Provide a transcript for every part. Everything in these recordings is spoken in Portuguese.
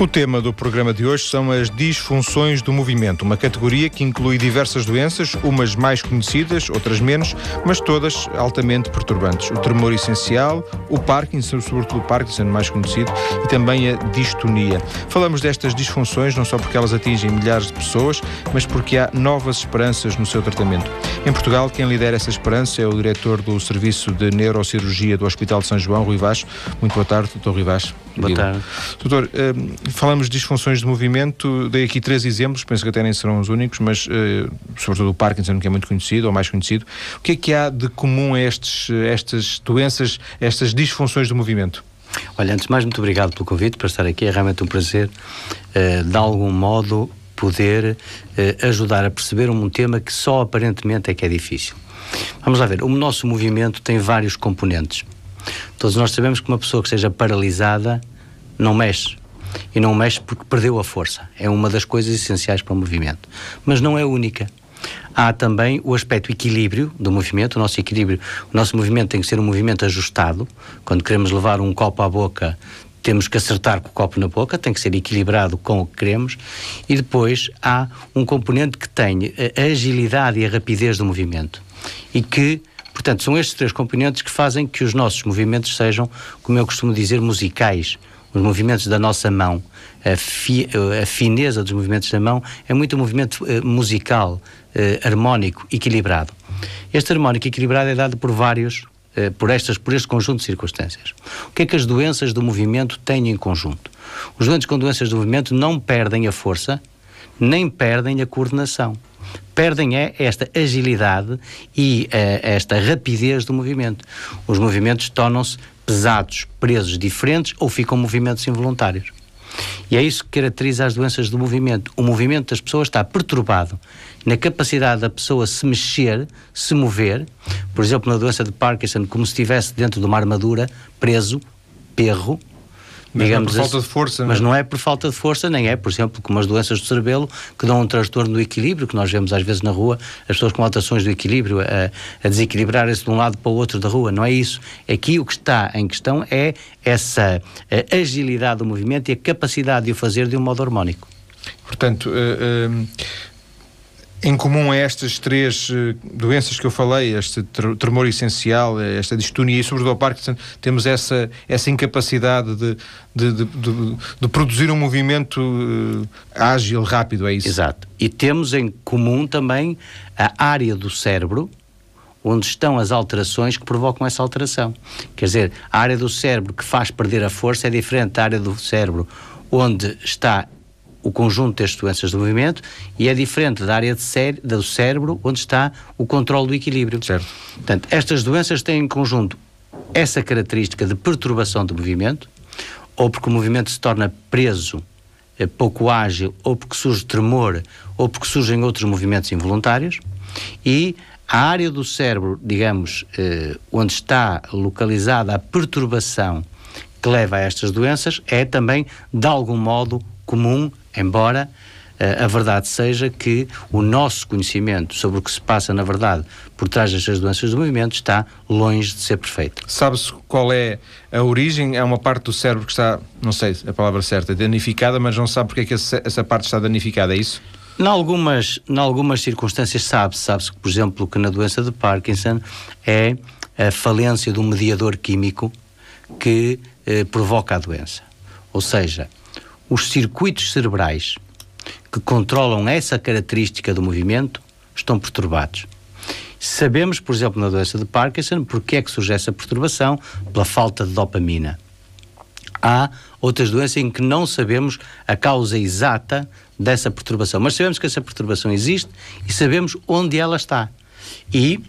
O tema do programa de hoje são as disfunções do movimento, uma categoria que inclui diversas doenças, umas mais conhecidas, outras menos, mas todas altamente perturbantes. O tremor essencial, o Parkinson, sobretudo o Parkinson mais conhecido, e também a distonia. Falamos destas disfunções não só porque elas atingem milhares de pessoas, mas porque há novas esperanças no seu tratamento. Em Portugal, quem lidera essa esperança é o diretor do Serviço de Neurocirurgia do Hospital de São João, Rui Vaz. Muito boa tarde, doutor Rui Vaz. Boa tarde. Doutor, hum, falamos de disfunções de movimento, dei aqui três exemplos, penso que até nem serão os únicos, mas uh, sobretudo o Parkinson, que é muito conhecido, ou mais conhecido. O que é que há de comum a estes, estas doenças, estas disfunções do movimento? Olha, antes de mais, muito obrigado pelo convite para estar aqui. É realmente um prazer, uh, de algum modo, poder uh, ajudar a perceber um tema que só aparentemente é que é difícil. Vamos lá ver, o nosso movimento tem vários componentes. Todos nós sabemos que uma pessoa que esteja paralisada não mexe. E não mexe porque perdeu a força. É uma das coisas essenciais para o movimento. Mas não é única. Há também o aspecto equilíbrio do movimento. O nosso equilíbrio, o nosso movimento tem que ser um movimento ajustado. Quando queremos levar um copo à boca, temos que acertar com o copo na boca, tem que ser equilibrado com o que queremos. E depois há um componente que tem a agilidade e a rapidez do movimento. E que Portanto, são estes três componentes que fazem que os nossos movimentos sejam, como eu costumo dizer, musicais. Os movimentos da nossa mão, a, fi, a fineza dos movimentos da mão é muito um movimento uh, musical, uh, harmónico, equilibrado. Este harmónico equilibrado é dado por vários, uh, por, estas, por este conjunto de circunstâncias. O que é que as doenças do movimento têm em conjunto? Os doentes com doenças do movimento não perdem a força, nem perdem a coordenação perdem é esta agilidade e uh, esta rapidez do movimento. Os movimentos tornam-se pesados, presos, diferentes ou ficam movimentos involuntários. E é isso que caracteriza as doenças do movimento. O movimento das pessoas está perturbado na capacidade da pessoa se mexer, se mover. Por exemplo, na doença de Parkinson, como se estivesse dentro de uma armadura, preso, perro, mas digamos não é por falta de força. Mas não é por falta de força, nem é, por exemplo, como as doenças do cerebelo que dão um transtorno do equilíbrio, que nós vemos às vezes na rua, as pessoas com alterações do equilíbrio, a, a desequilibrar-se de um lado para o outro da rua. Não é isso. Aqui o que está em questão é essa agilidade do movimento e a capacidade de o fazer de um modo harmónico. Portanto, uh, uh em comum a estas três uh, doenças que eu falei, este tremor essencial, esta distonia e sobretudo ao Parkinson, temos essa, essa incapacidade de, de, de, de, produzir um movimento uh, ágil, rápido, é isso? Exato. E temos em comum também a área do cérebro onde estão as alterações que provocam essa alteração. Quer dizer, a área do cérebro que faz perder a força é diferente da área do cérebro onde está o conjunto das doenças do movimento e é diferente da área cé do cérebro onde está o controle do equilíbrio. Certo. Portanto, estas doenças têm em conjunto essa característica de perturbação do movimento, ou porque o movimento se torna preso, é pouco ágil, ou porque surge tremor, ou porque surgem outros movimentos involuntários, e a área do cérebro, digamos, eh, onde está localizada a perturbação que leva a estas doenças, é também, de algum modo, comum embora uh, a verdade seja que o nosso conhecimento sobre o que se passa na verdade por trás destas doenças do movimento está longe de ser perfeito. Sabe-se qual é a origem? É uma parte do cérebro que está, não sei a palavra certa, danificada, mas não sabe porque é que essa parte está danificada, é isso? Em algumas, em algumas circunstâncias sabe-se, sabe-se por exemplo, que na doença de Parkinson é a falência de um mediador químico que eh, provoca a doença. Ou seja, os circuitos cerebrais que controlam essa característica do movimento estão perturbados. Sabemos, por exemplo, na doença de Parkinson, porque é que surge essa perturbação? Pela falta de dopamina. Há outras doenças em que não sabemos a causa exata dessa perturbação, mas sabemos que essa perturbação existe e sabemos onde ela está. E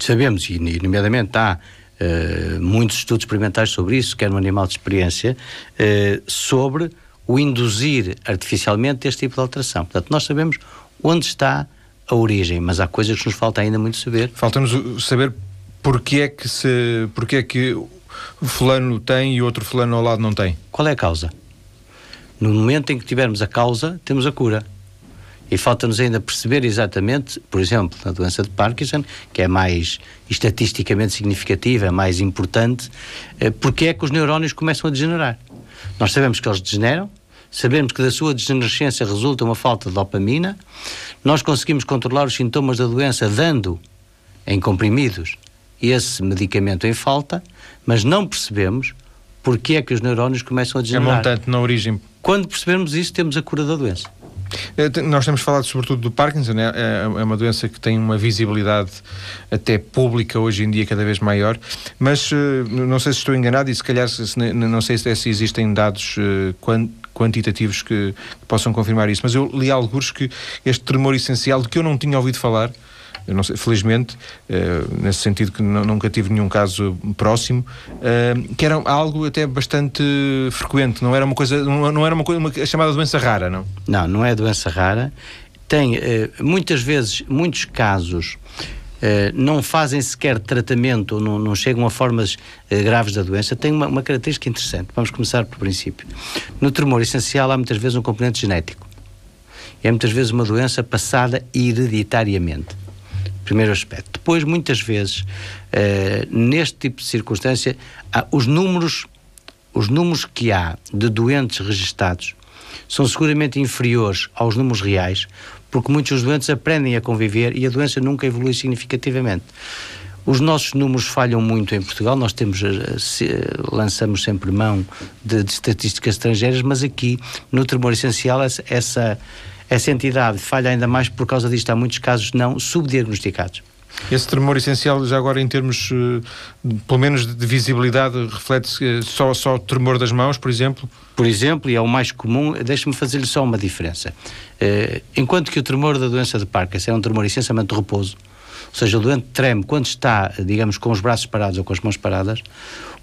sabemos, e nomeadamente há uh, muitos estudos experimentais sobre isso, quer no animal de experiência, uh, sobre o induzir artificialmente este tipo de alteração. Portanto, nós sabemos onde está a origem, mas há coisas que nos falta ainda muito saber. Falta-nos saber porque é que se, porque é que o fulano tem e outro fulano ao lado não tem. Qual é a causa? No momento em que tivermos a causa, temos a cura. E falta-nos ainda perceber exatamente, por exemplo, na doença de Parkinson, que é mais estatisticamente significativa, é mais importante, eh, porque é que os neurónios começam a degenerar. Nós sabemos que eles degeneram, sabemos que da sua degenerescência resulta uma falta de dopamina, nós conseguimos controlar os sintomas da doença dando em comprimidos esse medicamento em falta, mas não percebemos porque é que os neurónios começam a degenerar. É montante na origem. Quando percebermos isso, temos a cura da doença. É, nós temos falado sobretudo do Parkinson, é, é, é uma doença que tem uma visibilidade até pública hoje em dia cada vez maior, mas eh, não sei se estou enganado e se calhar não sei se existem dados eh, quantitativos que, que possam confirmar isso, mas eu li alguns que este tremor essencial de que eu não tinha ouvido falar sei, felizmente, uh, nesse sentido que nunca tive nenhum caso próximo, uh, que era algo até bastante frequente, não era uma coisa, não, não era uma coisa uma, chamada doença rara, não? Não, não é doença rara. Tem uh, muitas vezes, muitos casos. Não fazem sequer tratamento, não, não chegam a formas graves da doença, tem uma, uma característica interessante. Vamos começar por princípio. No tremor essencial há muitas vezes um componente genético. É muitas vezes uma doença passada hereditariamente. Primeiro aspecto. Depois, muitas vezes, uh, neste tipo de circunstância, os números os números que há de doentes registados são seguramente inferiores aos números reais, porque muitos dos doentes aprendem a conviver e a doença nunca evolui significativamente. Os nossos números falham muito em Portugal, nós temos, eh, se, lançamos sempre mão de, de, estatísticas estrangeiras, mas aqui, no tremor essencial, essa essa entidade falha ainda mais por causa disto. Há muitos casos não subdiagnosticados. Esse tremor essencial, já agora em termos, uh, pelo menos de visibilidade, reflete-se uh, só, só o tremor das mãos, por exemplo? Por exemplo, e é o mais comum, deixe-me fazer-lhe só uma diferença. Uh, enquanto que o tremor da doença de Parkinson é um tremor essencialmente de repouso, ou seja, o doente treme quando está, digamos, com os braços parados ou com as mãos paradas,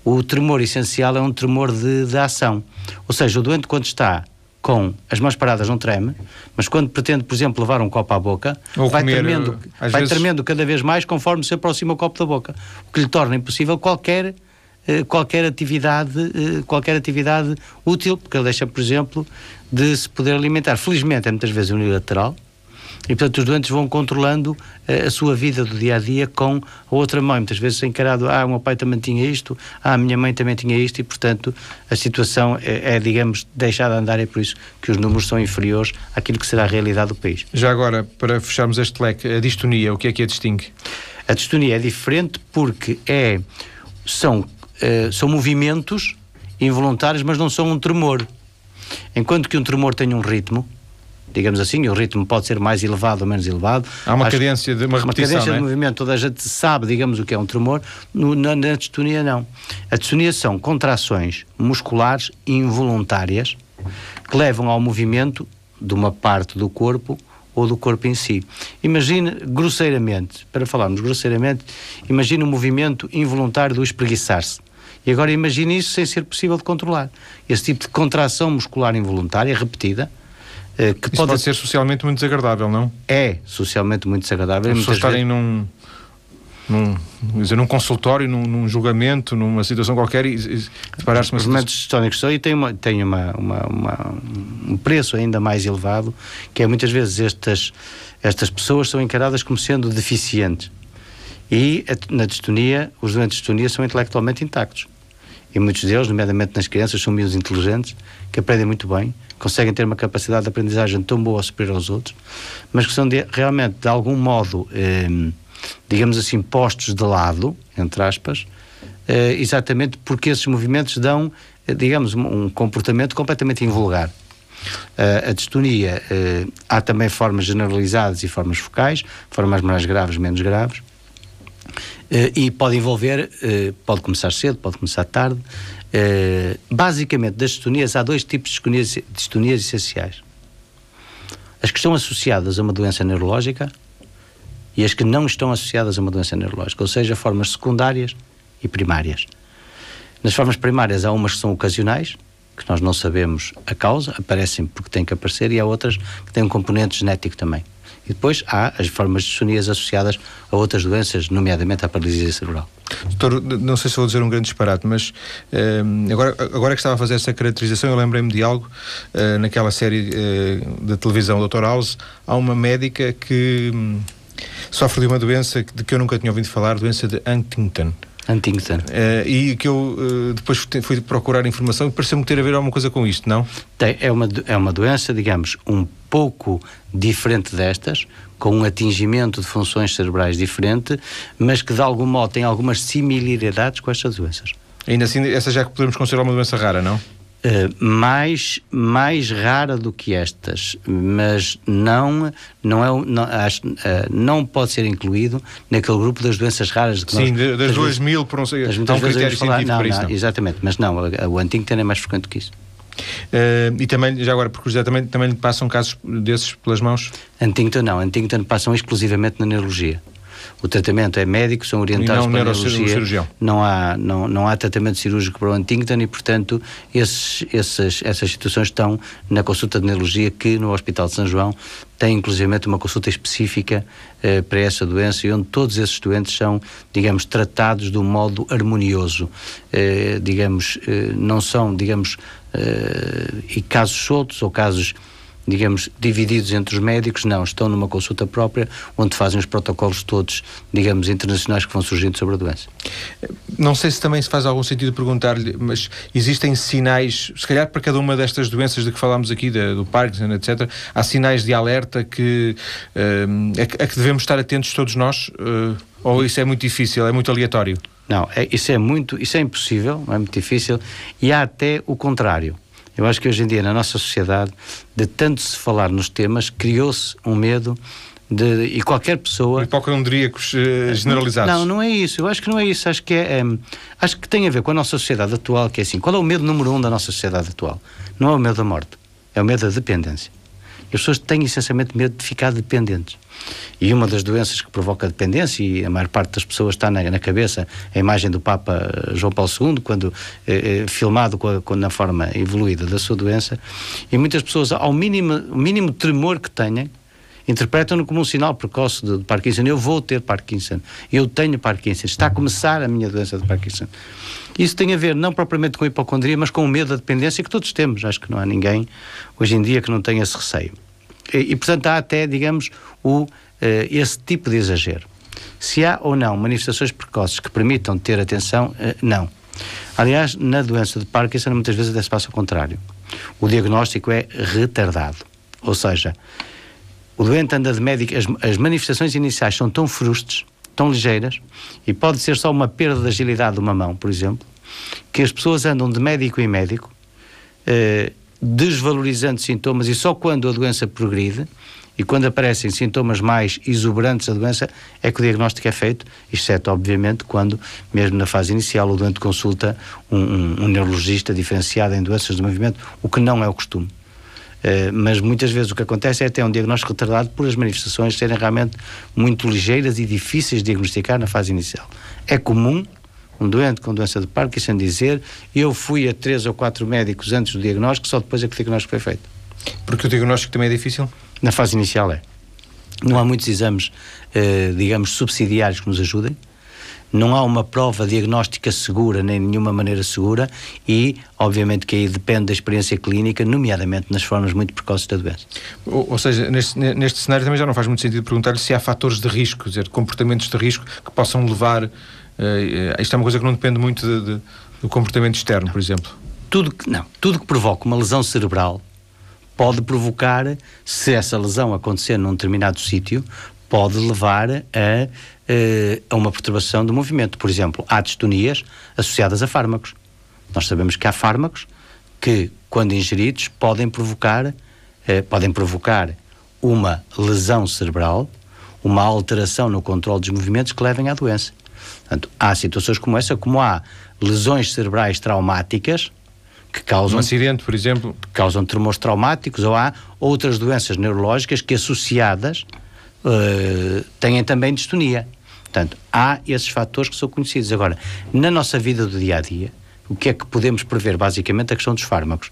o tremor essencial é um tremor de, de ação. Ou seja, o doente quando está com as mãos paradas não treme, mas quando pretende, por exemplo, levar um copo à boca, Ou vai, comer, tremendo, vai vezes... tremendo cada vez mais conforme se aproxima o copo da boca, o que lhe torna impossível qualquer eh, qualquer atividade eh, qualquer atividade útil, porque ele deixa, por exemplo, de se poder alimentar. Felizmente é muitas vezes unilateral, e, portanto, os doentes vão controlando uh, a sua vida do dia a dia com a outra mãe. Muitas vezes é encarado, ah, o meu pai também tinha isto, ah, a minha mãe também tinha isto, e, portanto, a situação é, é digamos, deixada de andar. É por isso que os números são inferiores àquilo que será a realidade do país. Já agora, para fecharmos este leque, a distonia, o que é que a distingue? A distonia é diferente porque é, são, uh, são movimentos involuntários, mas não são um tremor. Enquanto que um tremor tem um ritmo, digamos assim, o ritmo pode ser mais elevado ou menos elevado. Há uma Acho cadência de uma repetição, Uma cadência é? de movimento, toda a gente sabe, digamos, o que é um tremor, no, na, na distonia não. A distonia são contrações musculares involuntárias que levam ao movimento de uma parte do corpo ou do corpo em si. Imagine, grosseiramente, para falarmos grosseiramente, imagine um movimento involuntário do espreguiçar-se. E agora imagine isso sem ser possível de controlar. Esse tipo de contração muscular involuntária, repetida, eh, que pode... pode... ser socialmente muito desagradável, não? É socialmente muito desagradável. As pessoas estarem vezes... num, num, dizer, num consultório, num, num, julgamento, numa situação qualquer e, e deparar-se Os momentos históricos são e tem, uma, tem uma, uma, uma, um preço ainda mais elevado, que é muitas vezes estas, estas pessoas são encaradas como sendo deficientes. E na distonia, os doentes de distonia são intelectualmente intactos. E muitos deles, nomeadamente nas crianças, são miúdos inteligentes, que aprendem muito bem, conseguem ter uma capacidade de aprendizagem tão boa ou superior aos outros, mas que são de, realmente, de algum modo, eh, digamos assim, postos de lado, entre aspas, eh, exatamente porque esses movimentos dão, eh, digamos, um comportamento completamente invulgar. Uh, a distonia, uh, há também formas generalizadas e formas focais, formas mais graves, menos graves, uh, e pode envolver, pode começar cedo, pode começar tarde, Uh, basicamente, das distonias, há dois tipos de distonias essenciais. As que estão associadas a uma doença neurológica e as que não estão associadas a uma doença neurológica, ou seja, formas secundárias e primárias. Nas formas primárias há umas que são ocasionais, que nós não sabemos a causa, aparecem porque têm que aparecer, e há outras que têm um componente genético também. E depois há as formas de distonias associadas a outras doenças, nomeadamente à paralisia cerebral. Doutor, não sei se vou dizer um grande disparate, mas uh, agora, agora que estava a fazer essa caracterização, eu lembrei-me de algo. Uh, naquela série uh, da televisão Dr. House, há uma médica que um, sofre de uma doença de que eu nunca tinha ouvido falar, doença de Huntington. Huntington. Uh, e que eu uh, depois fui procurar informação e pareceu-me ter a ver alguma coisa com isto, não? Tem, é, uma, é uma doença, digamos, um pouco diferente destas, com um atingimento de funções cerebrais diferente, mas que de algum modo tem algumas similaridades com estas doenças. Ainda assim, essa já podemos considerar uma doença rara, não? Uh, mais, mais rara do que estas, mas não, não, é, não, acho, uh, não pode ser incluído naquele grupo das doenças raras. Que Sim, nós, das duas mil, por um, das há um critério falar, não, isso. Não, exatamente, mas não, o Huntington é mais frequente que isso. Uh, e também, já agora, por curiosidade, também, também lhe passam casos desses pelas mãos? Huntington não, Huntington passam exclusivamente na neurologia o tratamento é médico, são orientados não para a neurocirurgião. Não há, não, não há tratamento cirúrgico para o Huntington e, portanto, esses, essas, essas situações estão na consulta de neurologia que no Hospital de São João tem inclusivamente uma consulta específica eh, para essa doença e onde todos esses doentes são, digamos, tratados de um modo harmonioso. Eh, digamos, eh, não são, digamos, eh, e casos soltos ou casos digamos, divididos entre os médicos, não, estão numa consulta própria, onde fazem os protocolos todos, digamos, internacionais que vão surgindo sobre a doença. Não sei se também se faz algum sentido perguntar-lhe, mas existem sinais, se calhar para cada uma destas doenças de que falámos aqui, do Parkinson, etc., há sinais de alerta que, uh, a, a, que devemos estar atentos todos nós? Uh, ou isso é muito difícil, é muito aleatório? Não, é, isso é muito, isso é impossível, é muito difícil, e há até o contrário. Eu acho que hoje em dia, na nossa sociedade, de tanto se falar nos temas, criou-se um medo de, e qualquer pessoa. Hipocondríacos uh, generalizados. Não, não é isso. Eu acho que não é isso. Acho que é, é, acho que tem a ver com a nossa sociedade atual, que é assim. Qual é o medo número um da nossa sociedade atual? Não é o medo da morte, é o medo da dependência. As pessoas têm essencialmente medo de ficar dependentes. E uma das doenças que provoca dependência, e a maior parte das pessoas está na, na cabeça, a imagem do Papa João Paulo II, quando eh, eh, filmado com a, com, na forma evoluída da sua doença, e muitas pessoas, ao mínimo, mínimo tremor que tenham, interpretam-no como um sinal precoce de, de, Parkinson. Eu vou ter Parkinson, eu tenho Parkinson, está a começar a minha doença de Parkinson. Isso tem a ver não propriamente com hipocondria, mas com o medo da dependência que todos temos. Acho que não há ninguém hoje em dia que não tenha esse receio. E, e portanto, há até, digamos, o, uh, esse tipo de exagero. Se há ou não manifestações precoces que permitam ter atenção, uh, não. Aliás, na doença de Parkinson, muitas vezes até se passa o contrário. O diagnóstico é retardado. Ou seja, o doente anda de médico, as, as manifestações iniciais são tão frustres, tão ligeiras, e pode ser só uma perda de agilidade de uma mão, por exemplo, que as pessoas andam de médico em médico, eh, desvalorizando sintomas e só quando a doença progride e quando aparecem sintomas mais exuberantes da doença é que o diagnóstico é feito, exceto, obviamente, quando, mesmo na fase inicial, o doente consulta um, um, um neurologista diferenciado em doenças do movimento, o que não é o costume. Uh, mas muitas vezes o que acontece é ter um diagnóstico retardado por as manifestações serem realmente muito ligeiras e difíceis de diagnosticar na fase inicial. É comum um doente com doença de Parkinson dizer eu fui a três ou quatro médicos antes do diagnóstico, só depois é que o diagnóstico foi feito. Porque o diagnóstico também é difícil? Na fase inicial é. Não há muitos exames, eh, digamos, subsidiários que nos ajudem. Não há uma prova diagnóstica segura, nem nenhuma maneira segura, e, obviamente, que aí depende da experiência clínica, nomeadamente nas formas muito precoces da doença. Ou, ou seja, neste, neste cenário também já não faz muito sentido perguntar-lhe se há fatores de risco, quer dizer, comportamentos de risco que possam levar Uh, isto é uma coisa que não depende muito de, de, do comportamento externo, por exemplo. Tudo que, não, tudo que provoca uma lesão cerebral pode provocar, se essa lesão acontecer num determinado sítio, pode levar a, a uma perturbação do movimento. Por exemplo, há distonias associadas a fármacos. Nós sabemos que há fármacos que, quando ingeridos, podem provocar, uh, podem provocar uma lesão cerebral, uma alteração no controle dos movimentos que levem à doença. Portanto, há situações como essa, como há lesões cerebrais traumáticas que causam. Um acidente, por exemplo. Que causam tremores traumáticos, ou há outras doenças neurológicas que, associadas, uh, têm também distonia. Portanto, há esses fatores que são conhecidos. Agora, na nossa vida do dia a dia, o que é que podemos prever? Basicamente, a questão dos fármacos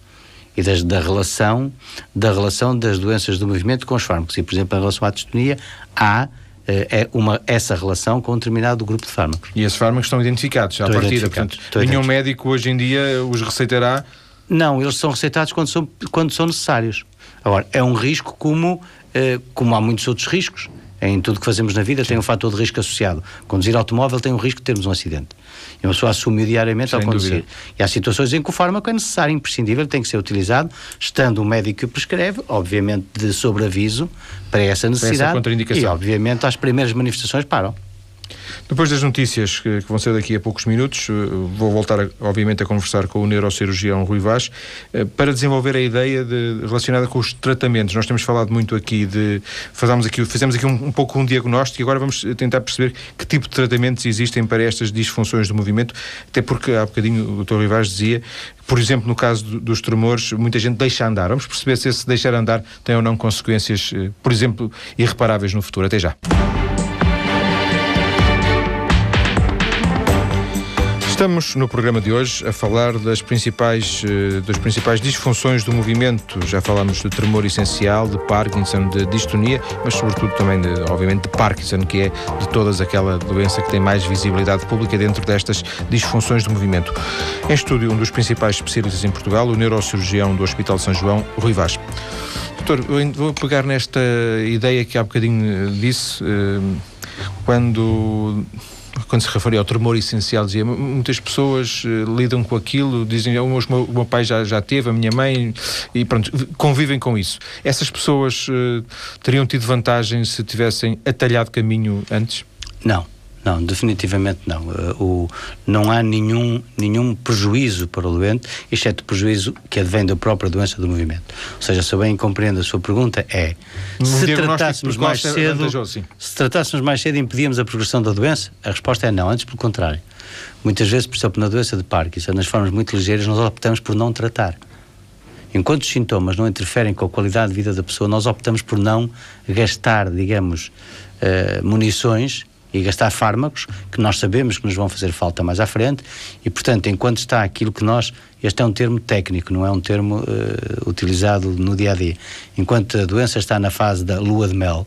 e das, da relação da relação das doenças do movimento com os fármacos. E, por exemplo, em relação à distonia, há eh, é uma, essa relação com um determinado grupo de fármacos. E esses fármacos estão identificados à partida, portanto, nenhum médico hoje em dia os receitará? Não, eles são receitados quando são, quando são necessários. Agora, é um risco como, como há muitos outros riscos, em tudo que fazemos na vida tem um fator de risco associado. Conduzir automóvel tem o risco de termos um acidente. E uma pessoa assume diariamente Sem ao conduzir. Dúvida. E há situações em que o fármaco é necessário, imprescindível, tem que ser utilizado, estando o médico que o prescreve, obviamente de sobreaviso para essa necessidade. Para essa e, obviamente, as primeiras manifestações param. Depois das notícias que, vão ser daqui a poucos minutos, eh, vou voltar, obviamente, a conversar com o neurocirurgião Rui Vaz eh, para desenvolver a ideia de, relacionada com os tratamentos. Nós temos falado muito aqui de. Fazemos aqui, fizemos aqui um, um pouco um diagnóstico e agora vamos tentar perceber que tipo de tratamentos existem para estas disfunções do movimento, até porque há bocadinho o Dr. Rui Vaz dizia por exemplo, no caso dos tremores, muita gente deixa andar. Vamos perceber se esse deixar andar tem ou não consequências, eh, por exemplo, irreparáveis no futuro. Até já. Estamos no programa de hoje a falar das principais, eh, das principais disfunções do movimento. Já falámos de tremor essencial, de Parkinson, de distonia, mas sobretudo também, de, obviamente, de Parkinson, que é de todas aquela doença que tem mais visibilidade pública dentro destas disfunções do movimento. Em estúdio, um dos principais especialistas em Portugal, o neurocirurgião do Hospital São João, Rui Vaz. Doutor, vou pegar nesta ideia que há bocadinho disse, eh, quando quando se referia ao tremor essencial, dizia muitas pessoas uh, lidam com aquilo, dizem o meu, o meu pai já, já teve, a minha mãe, e pronto, convivem com isso. Essas pessoas uh, teriam tido vantagem se tivessem atalhado caminho antes? Não. Não, definitivamente não. Uh, o, não há nenhum, nenhum prejuízo para o doente, exceto o prejuízo que advém da própria doença do movimento. Ou seja, se eu bem compreendo a sua pergunta, é um se tratássemos mais cedo, se tratássemos mais cedo impedíamos a progressão da doença? A resposta é não, antes pelo contrário. Muitas vezes, por exemplo, na doença de Parkinson, nas formas muito ligeiras, nós optamos por não tratar. Enquanto os sintomas não interferem com a qualidade de vida da pessoa, nós optamos por não gastar, digamos, uh, munições e gastar fármacos que nós sabemos que nos vão fazer falta mais à frente e, portanto, enquanto está aquilo que nós. Este é um termo técnico, não é um termo uh, utilizado no dia a dia. Enquanto a doença está na fase da lua de mel,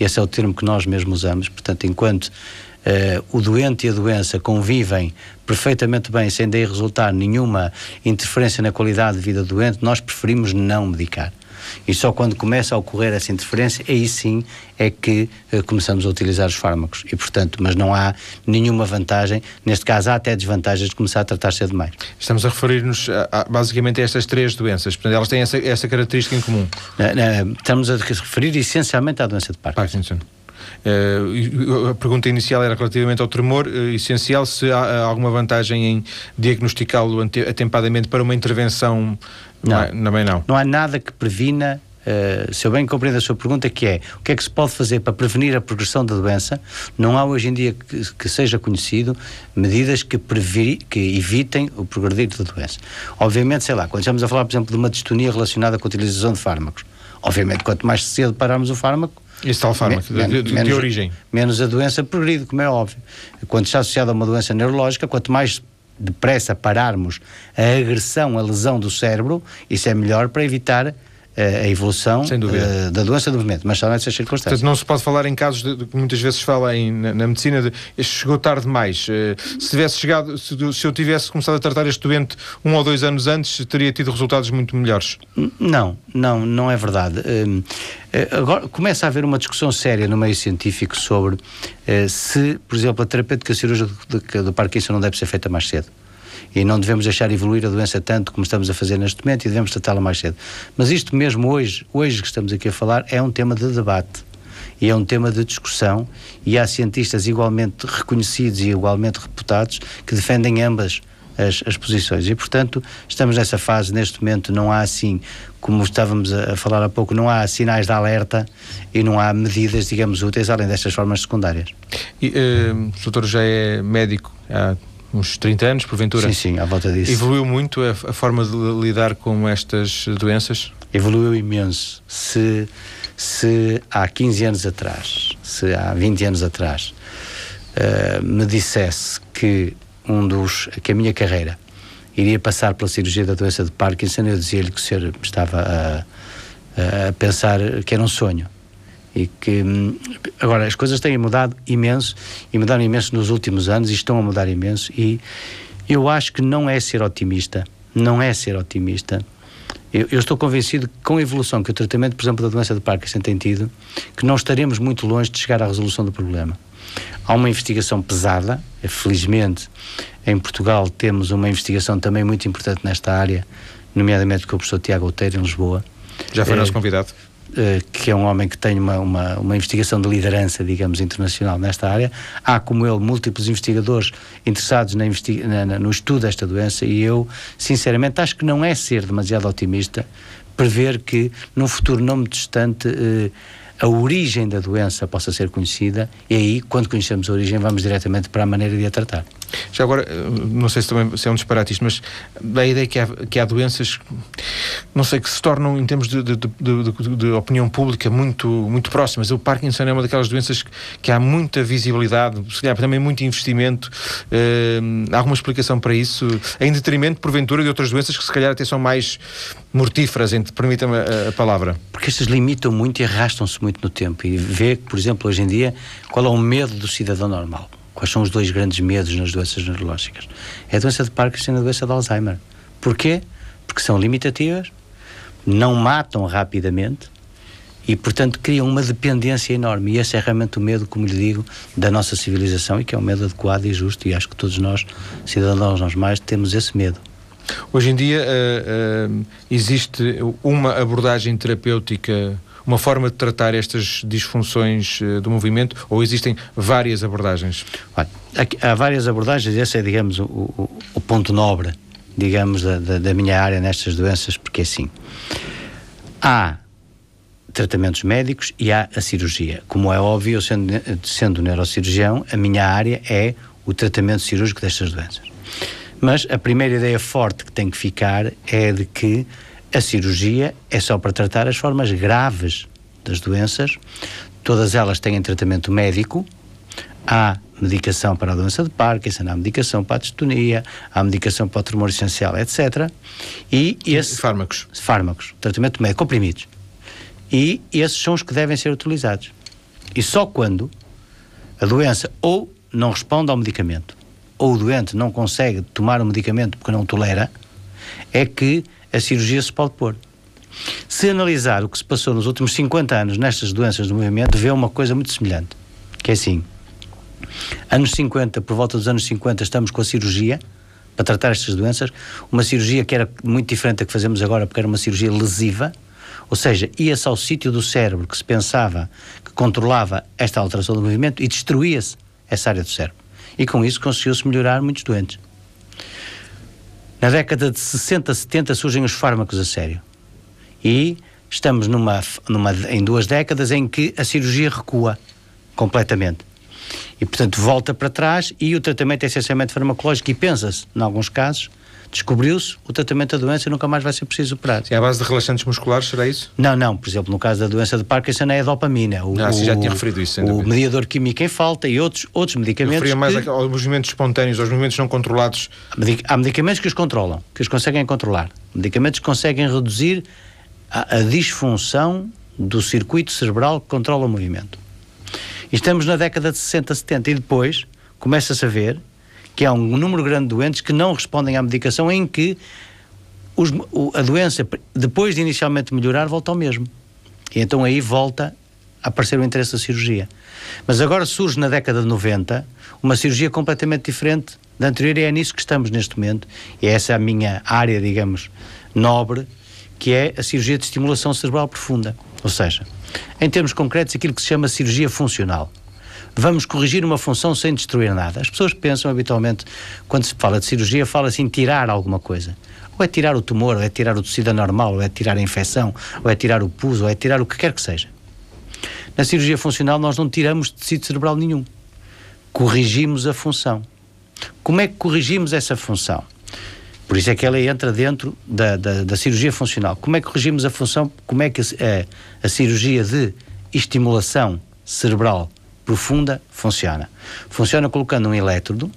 esse é o termo que nós mesmos usamos, portanto, enquanto uh, o doente e a doença convivem perfeitamente bem, sem daí resultar nenhuma interferência na qualidade de vida do doente, nós preferimos não medicar. E só quando começa a ocorrer essa interferência, aí sim é que uh, começamos a utilizar os fármacos. E, portanto, mas não há nenhuma vantagem, neste caso há até desvantagens de começar a tratar cedo demais. Estamos a referir-nos basicamente a estas três doenças, portanto, elas têm essa, essa característica em comum. Estamos a referir essencialmente à doença de Parkinson. Parkinson. Uh, a pergunta inicial era relativamente ao tremor uh, essencial, se há alguma vantagem em diagnosticá-lo atempadamente para uma intervenção não. também não. Não há nada que previna Uh, se eu bem compreendo a sua pergunta, que é o que é que se pode fazer para prevenir a progressão da doença, não há hoje em dia que, que seja conhecido medidas que, previ, que evitem o progredir da doença. Obviamente, sei lá, quando estamos a falar, por exemplo, de uma distonia relacionada com a utilização de fármacos, obviamente, quanto mais cedo pararmos o fármaco, esse tal fármaco, de, de, de, menos, origem. Menos a doença progride, como é óbvio. Quando está associada a uma doença neurológica, quanto mais depressa pararmos a agressão, a lesão do cérebro, isso é melhor para evitar a evolução uh, da doença do movimento, mas só nessas circunstâncias. Portanto, não se pode falar em casos de, de que muitas vezes se fala em, na, na, medicina de este chegou tarde demais. Uh, se tivesse chegado, se, se, eu tivesse começado a tratar este doente um ou dois anos antes, teria tido resultados muito melhores. Não, não, não é verdade. Uh, agora começa a haver uma discussão séria no meio científico sobre se, por exemplo, a terapêutica cirúrgica do, do Parkinson não deve ser feita mais cedo e não devemos deixar evoluir a doença tanto como estamos a fazer neste momento e devemos tratá-la mais cedo. Mas isto mesmo hoje, hoje que estamos aqui a falar, é um tema de debate. E é um tema de discussão. E há cientistas igualmente reconhecidos e igualmente reputados que defendem ambas as, as, posições. E portanto estamos nessa fase neste momento não há assim como estávamos a, a, falar há pouco não há sinais de alerta e não há medidas digamos úteis além destas formas secundárias. E, uh, o doutor já é médico há uns 30 anos, porventura. Sim, sim, à volta disso. Evoluiu muito a, a forma de lidar com estas doenças? Evoluiu imenso. Se, se há 15 anos atrás, se há 20 anos atrás, uh, me dissesse que um dos que a minha carreira iria passar pela cirurgia da doença de Parkinson, eu dizia-lhe que o senhor estava a, a pensar que era um sonho e que hum, agora as coisas têm mudado imenso e mudaram imenso nos últimos anos e estão a mudar imenso e eu acho que não é ser otimista, não é ser otimista Eu, eu, estou convencido que com a evolução que o tratamento, por exemplo, da doença de Parkinson tem tido, que não estaremos muito longe de chegar à resolução do problema. Há uma investigação pesada, felizmente em Portugal temos uma investigação também muito importante nesta área, nomeadamente com o professor Tiago Outeiro, em Lisboa. Já foi é, nosso convidado. Eh, que é um homem que tem uma, uma, uma, investigação de liderança, digamos, internacional nesta área. Há, como ele, múltiplos investigadores interessados na na, no estudo desta doença e eu, sinceramente, acho que não é ser demasiado otimista prever que, num futuro não muito distante, eh, a origem da doença possa ser conhecida e aí, quando conhecemos a origem, vamos diretamente para a maneira de a tratar. Já agora, eh, não sei se, também, se é um disparate isto, mas da ideia que há, que há doenças, não sei, que se tornam, em termos de, de, de, de, opinião pública, muito, muito próximas. O Parkinson é uma daquelas doenças que, que há muita visibilidade, se calhar também muito investimento. Uh, há alguma explicação para isso? Em detrimento, porventura, de outras doenças que se calhar até são mais mortíferas, permitam-me a, a, palavra. Porque estas limitam muito e arrastam-se muito no tempo. E vê, por exemplo, hoje em dia, qual é o medo do cidadão normal Quais são os dois grandes medos nas doenças neurológicas? É a doença de Parkinson e a doença de Alzheimer. Porquê? Porque são limitativas, não matam rapidamente e, portanto, criam uma dependência enorme. E esse é realmente o medo, como lhe digo, da nossa civilização e que é um medo adequado e justo. E acho que todos nós, cidadãos normais, temos esse medo. Hoje em dia uh, uh, existe uma abordagem terapêutica uma forma de tratar estas disfunções uh, do movimento ou existem várias abordagens? Olha, há várias abordagens, esse é, digamos, o, o, o ponto nobre, digamos, da, da, da, minha área nestas doenças, porque é assim, há tratamentos médicos e há a cirurgia. Como é óbvio, sendo, sendo neurocirurgião, a minha área é o tratamento cirúrgico destas doenças. Mas a primeira ideia forte que tem que ficar é de que a cirurgia é só para tratar as formas graves das doenças. Todas elas têm tratamento médico. Há medicação para a doença de Parkinson, há medicação para a distonia, há medicação para o tremor essencial, etc. E esses fármacos. Fármacos, tratamento médico, comprimidos. E esses são os que devem ser utilizados. E só quando a doença ou não responde ao medicamento, ou o doente não consegue tomar o medicamento porque não tolera, é que a cirurgia se pode pôr. Se analisar o que se passou nos últimos 50 anos nestas doenças do movimento, vê uma coisa muito semelhante, que é assim, anos 50, por volta dos anos 50, estamos com a cirurgia para tratar estas doenças, uma cirurgia que era muito diferente da que fazemos agora, porque era uma cirurgia lesiva, ou seja, ia-se ao sítio do cérebro que se pensava que controlava esta alteração do movimento e destruía-se essa área do cérebro. E com isso conseguiu-se melhorar muitos doentes. Na década de 60, 70 surgem os fármacos a sério. E estamos numa, numa, em duas décadas em que a cirurgia recua completamente. E, portanto, volta para trás e o tratamento é essencialmente farmacológico e pensa-se, em alguns casos, descobriu-se o tratamento da doença e nunca mais vai ser preciso operar. É à base de relaxantes musculares, será isso? Não, não. Por exemplo, no caso da doença de Parkinson é a dopamina. O, ah, sim, já tinha referido isso. O mediador químico em falta e outros, outros medicamentos. Eu referia mais que... aos movimentos espontâneos, aos movimentos não controlados. Há medicamentos que os controlam, que os conseguem controlar. Medicamentos que conseguem reduzir a, a disfunção do circuito cerebral que controla o movimento. E estamos na década de 60, 70 e depois começa-se a ver que há um número grande de doentes que não respondem à medicação, em que os, a doença, depois de inicialmente melhorar, volta ao mesmo. E então aí volta a aparecer o interesse da cirurgia. Mas agora surge na década de 90 uma cirurgia completamente diferente da anterior e é nisso que estamos neste momento. E essa é a minha área, digamos, nobre, que é a cirurgia de estimulação cerebral profunda. Ou seja, em termos concretos, aquilo que se chama cirurgia funcional vamos corrigir uma função sem destruir nada. As pessoas pensam habitualmente, quando se fala de cirurgia, fala-se em tirar alguma coisa. Ou é tirar o tumor, ou é tirar o tecido anormal, ou é tirar a infecção, ou é tirar o pus, ou é tirar o que quer que seja. Na cirurgia funcional, nós não tiramos tecido cerebral nenhum. Corrigimos a função. Como é que corrigimos essa função? Por isso é que ela entra dentro da, da, da cirurgia funcional. Como é que corrigimos a função? Como é que a, a, a cirurgia de estimulação cerebral profunda funciona. Funciona colocando um elétrodo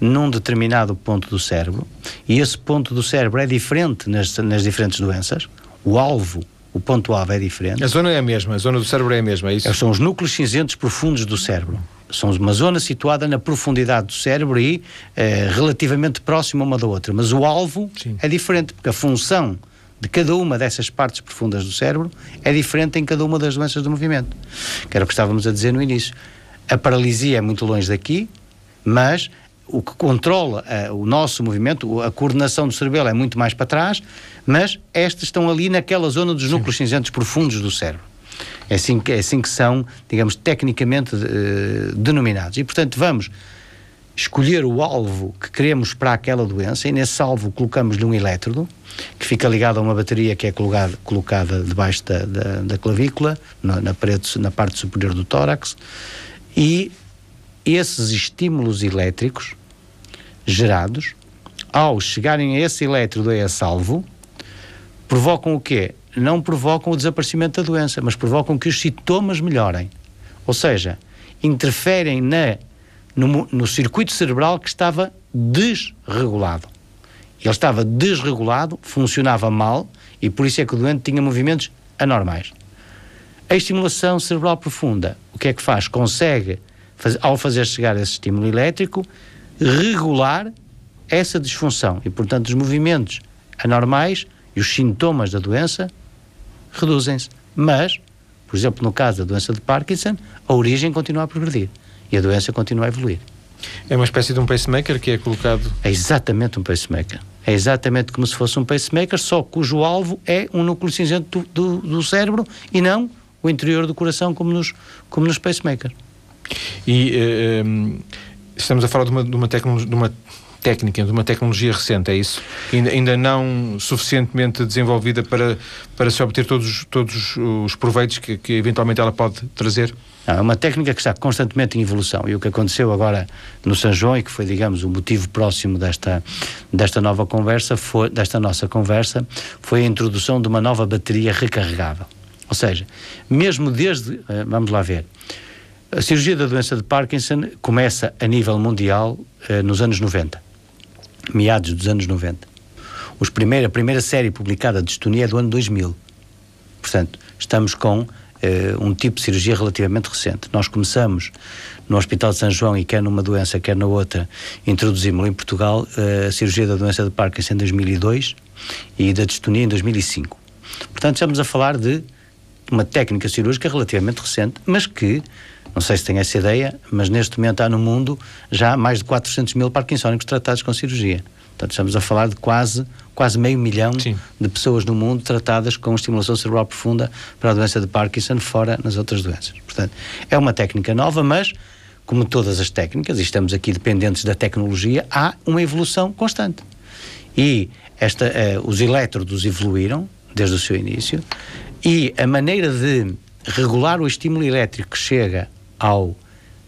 num determinado ponto do cérebro e esse ponto do cérebro é diferente nas, nas diferentes doenças. O alvo, o ponto-alvo é diferente. A zona é a mesma, a zona do cérebro é a mesma, é isso? São os núcleos cinzentos profundos do cérebro. São uma zona situada na profundidade do cérebro e eh, relativamente próxima uma da outra. Mas o alvo Sim. é diferente, porque a função de cada uma dessas partes profundas do cérebro é diferente em cada uma das doenças do movimento. Que era o que estávamos a dizer no início. A paralisia é muito longe daqui, mas o que controla uh, o nosso movimento, a coordenação do cerebelo é muito mais para trás, mas estas estão ali naquela zona dos Sim. núcleos cinzentos profundos do cérebro. É assim que, é assim que são, digamos, tecnicamente uh, denominados. E, portanto, vamos escolher o alvo que queremos para aquela doença e nesse alvo colocamos-lhe um elétrodo que fica ligado a uma bateria que é colocada, colocada debaixo da, da, da clavícula, na, na, parede, na parte superior do tórax e esses estímulos elétricos gerados, ao chegarem a esse elétrodo, a esse alvo, provocam o quê? Não provocam o desaparecimento da doença, mas provocam que os sintomas melhorem. Ou seja, interferem na, no, no circuito cerebral que estava desregulado. Ele estava desregulado, funcionava mal e por isso é que o doente tinha movimentos anormais. A estimulação cerebral profunda, o que é que faz? Consegue, ao fazer chegar esse estímulo elétrico, regular essa disfunção e, portanto, os movimentos anormais e os sintomas da doença reduzem-se. Mas, por exemplo, no caso da doença de Parkinson, a origem continua a progredir e a doença continua a evoluir. É uma espécie de um pacemaker que é colocado. É exatamente um pacemaker. É exatamente como se fosse um pacemaker, só cujo alvo é um núcleo cinzento do, do, do cérebro e não o interior do coração, como nos, como nos pacemakers. E uh, um, estamos a falar de uma, de uma, tecnologia, de uma técnica, de uma tecnologia recente, é isso? Ainda, ainda não suficientemente desenvolvida para, para se obter todos, todos os proveitos que, que eventualmente ela pode trazer? Não, é uma técnica que está constantemente em evolução e o que aconteceu agora no São João e que foi, digamos, o motivo próximo desta, desta nova conversa, foi, desta nossa conversa, foi a introdução de uma nova bateria recarregável. Ou seja, mesmo desde, eh, vamos lá ver, a cirurgia da doença de Parkinson começa a nível mundial eh, nos anos 90, meados dos anos 90. Os a primeira série publicada de estonia é do ano 2000. Portanto, estamos com uh, um tipo de cirurgia relativamente recente. Nós começamos no Hospital de São João e quer numa doença, quer na outra, introduzimos em Portugal uh, a cirurgia da doença de Parkinson em 2002 e da distonia em 2005. Portanto, estamos a falar de uma técnica cirúrgica relativamente recente, mas que, não sei se tem essa ideia, mas neste momento há no mundo já mais de 400 mil parkinsónicos tratados com cirurgia. Portanto, estamos a falar de quase, quase meio milhão Sim. de pessoas no mundo tratadas com estimulação cerebral profunda para a doença de Parkinson, fora nas outras doenças. Portanto, é uma técnica nova, mas, como todas as técnicas, e estamos aqui dependentes da tecnologia, há uma evolução constante. E esta, uh, os elétrodos evoluíram desde o seu início, e a maneira de regular o estímulo elétrico que chega ao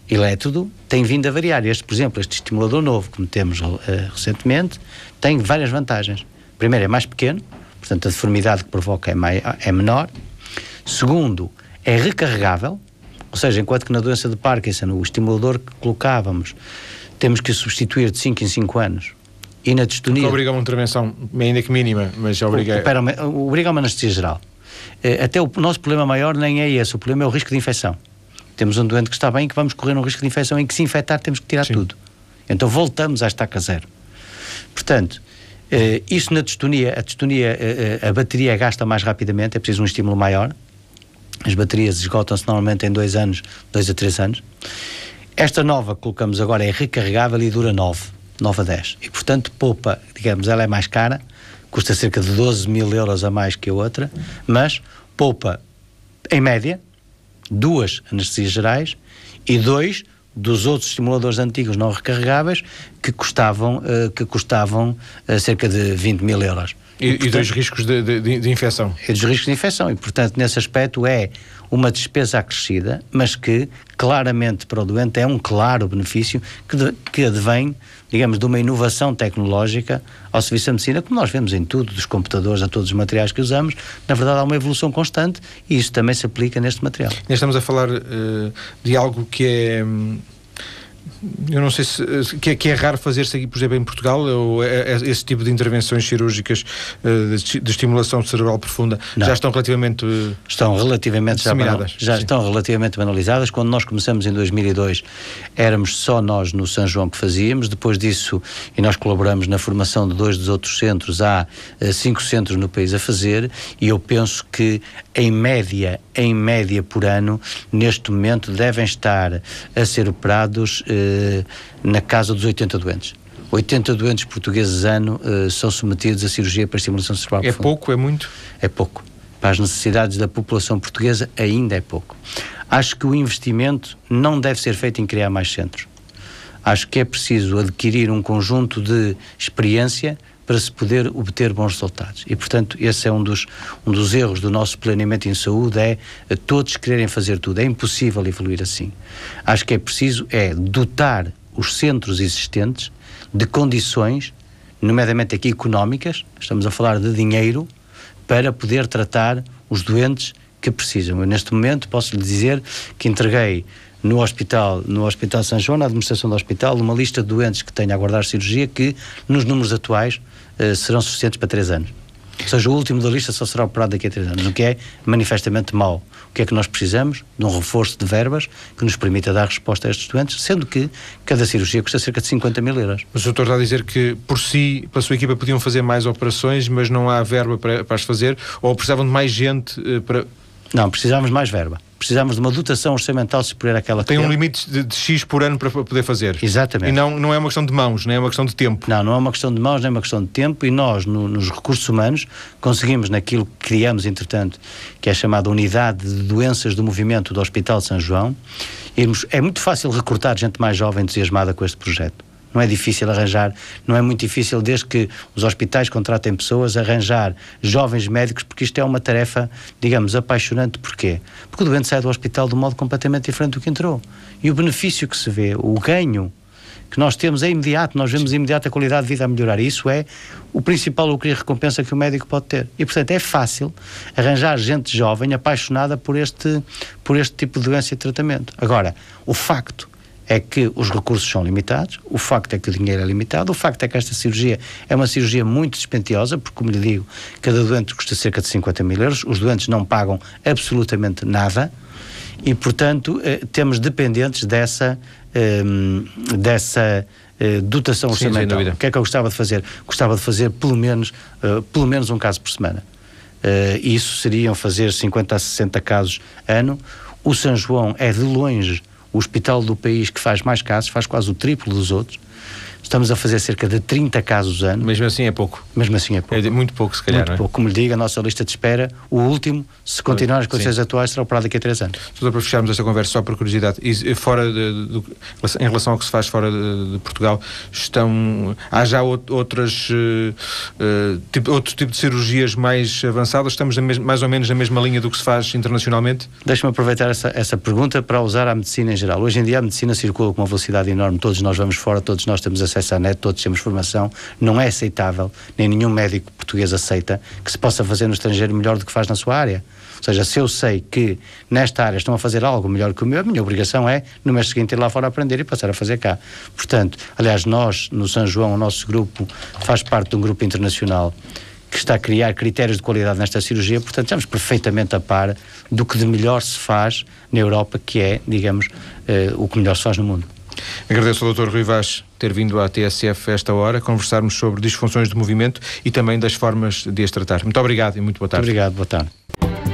elétrodo tem vindo a variar. Este, por exemplo, este estimulador novo que metemos uh, recentemente tem várias vantagens. Primeiro, é mais pequeno, portanto, a deformidade que provoca é, mai, é menor. Segundo, é recarregável, ou seja, enquanto que na doença de Parkinson o estimulador que colocávamos temos que substituir de 5 em 5 anos. E na distonia... Que obriga uma intervenção, ainda que mínima, mas obriga... Obriga uma anestesia geral. Eh, até o nosso problema maior nem é esse, o problema é o risco de infecção. Temos um doente que está bem que vamos correr um risco de infecção em que se infectar temos que tirar Sim. tudo. Então voltamos à estaca zero. Portanto, eh, isso na distonia, a distonia, eh, eh, a bateria gasta mais rapidamente, é preciso um estímulo maior. As baterias esgotam-se normalmente em dois anos, dois a três anos. Esta nova que colocamos agora é recarregável e dura 9, 9 a 10. E portanto poupa, digamos, ela é mais cara, custa cerca de 12 mil euros a mais que a outra, mas poupa, em média, duas anestesias gerais e dois dos outros estimuladores antigos não recarregáveis que custavam, uh, que custavam uh, cerca de 20 mil euros. E, e, portanto, e dos riscos de, de, de, infecção? E dos riscos de infecção. E, portanto, nesse aspecto é uma despesa acrescida, mas que claramente para o doente é um claro benefício que, de, que advém digamos, de uma inovação tecnológica ao serviço da medicina, como nós vemos em tudo, dos computadores a todos os materiais que usamos, na verdade há uma evolução constante e isso também se aplica neste material. Estamos a falar uh, de algo que é. Eu não sei se que é, que é raro fazer-se aqui, por exemplo, em Portugal, ou é, é, esse tipo de intervenções cirúrgicas uh, de, estimulação cerebral profunda não. já estão relativamente estão relativamente. Já, já estão relativamente banalizadas. Quando nós começamos em 2002, éramos só nós no São João que fazíamos. Depois disso, e nós colaboramos na formação de dois dos outros centros, há uh, cinco centros no país a fazer, e eu penso que em média, em média por ano, neste momento devem estar a ser operados eh, na casa dos 80 doentes. 80 doentes portugueses ano eh, são submetidos a cirurgia para estimulação cerebral É pouco, é muito? É pouco. Para as necessidades da população portuguesa ainda é pouco. Acho que o investimento não deve ser feito em criar mais centros. Acho que é preciso adquirir um conjunto de experiência para se poder obter bons resultados. E, portanto, esse é um dos, um dos erros do nosso planeamento em saúde, é todos quererem fazer tudo. É impossível evoluir assim. Acho que é preciso é dotar os centros existentes de condições, nomeadamente aqui económicas, estamos a falar de dinheiro, para poder tratar os doentes que precisam. Eu, neste momento, posso lhe dizer que entreguei no hospital, no Hospital São João, na administração do hospital, uma lista de doentes que têm a aguardar cirurgia que, nos números atuais, uh, serão suficientes para três anos. Ou seja, o último da lista só será operado daqui a três anos, o que é manifestamente mau. O que é que nós precisamos? De um reforço de verbas que nos permita dar resposta a estes doentes, sendo que cada cirurgia custa cerca de 50 mil euros. Mas o doutor está a dizer que, por si, pela sua equipa, podiam fazer mais operações, mas não há verba para, para as fazer, ou precisavam de mais gente uh, para não, precisávamos mais verba. Precisávamos de uma dotação orçamental superior àquela que Tem um limite de, de, X por ano para poder fazer. Exatamente. E não, não é uma questão de mãos, nem é uma questão de tempo. Não, não é uma questão de mãos, nem é uma questão de tempo. E nós, no, nos recursos humanos, conseguimos, naquilo que criamos, entretanto, que é chamada Unidade de Doenças do Movimento do Hospital de São João, irmos, é muito fácil recrutar gente mais jovem entusiasmada com este projeto não é difícil arranjar, não é muito difícil desde que os hospitais contratem pessoas, arranjar jovens médicos, porque isto é uma tarefa, digamos, apaixonante. Porquê? Porque o doente sai do hospital de um modo completamente diferente do que entrou. E o benefício que se vê, o ganho que nós temos é imediato, nós vemos imediato a qualidade de vida a melhorar. Isso é o principal lucro e recompensa que o médico pode ter. E, portanto, é fácil arranjar gente jovem apaixonada por este, por este tipo de doença e tratamento. Agora, o facto é que os recursos são limitados, o facto é que o dinheiro é limitado, o facto é que esta cirurgia é uma cirurgia muito dispendiosa, porque, como lhe digo, cada doente custa cerca de 50 mil euros, os doentes não pagam absolutamente nada e, portanto, eh, temos dependentes dessa, eh, dessa eh, dotação Sim, orçamental. O que é que eu gostava de fazer? Gostava de fazer pelo menos, uh, pelo menos um caso por semana. Uh, isso seriam fazer 50 a 60 casos ano. O São João é de longe o hospital do país que faz mais casos, faz quase o triplo dos outros. Estamos a fazer cerca de 30 casos ano. Mesmo assim é pouco. Mesmo assim é pouco. É muito pouco, se calhar. Muito é? pouco. Como lhe digo, a nossa lista de espera, o último, se continuar as condições atuais, será operado daqui a 3 anos. Só para fecharmos esta conversa, só por curiosidade, e fora de, de, em relação ao que se faz fora de, de Portugal, estão. Há já outras. Uh, tipo, outro tipo de cirurgias mais avançadas? Estamos mais ou menos na mesma linha do que se faz internacionalmente? Deixa-me aproveitar essa, essa pergunta para usar a medicina em geral. Hoje em dia a medicina circula com uma velocidade enorme, todos nós vamos fora, todos nós temos acesso à net, todos temos formação, não é aceitável, nem nenhum médico português aceita, que se possa fazer no estrangeiro melhor do que faz na sua área. Ou seja, se eu sei que nesta área estão a fazer algo melhor que o meu, a minha obrigação é, no mês seguinte, ir lá fora aprender e passar a fazer cá. Portanto, aliás, nós, no São João, o nosso grupo faz parte de um grupo internacional que está a criar critérios de qualidade nesta cirurgia, portanto, estamos perfeitamente a par do que de melhor se faz na Europa, que é, digamos, eh, o que melhor se faz no mundo. Agradeço ao Dr. Rui Vaz ter vindo à TSF esta hora, conversarmos sobre disfunções do movimento e também das formas de as tratar. Muito obrigado e muito boa tarde. Muito obrigado, boa tarde.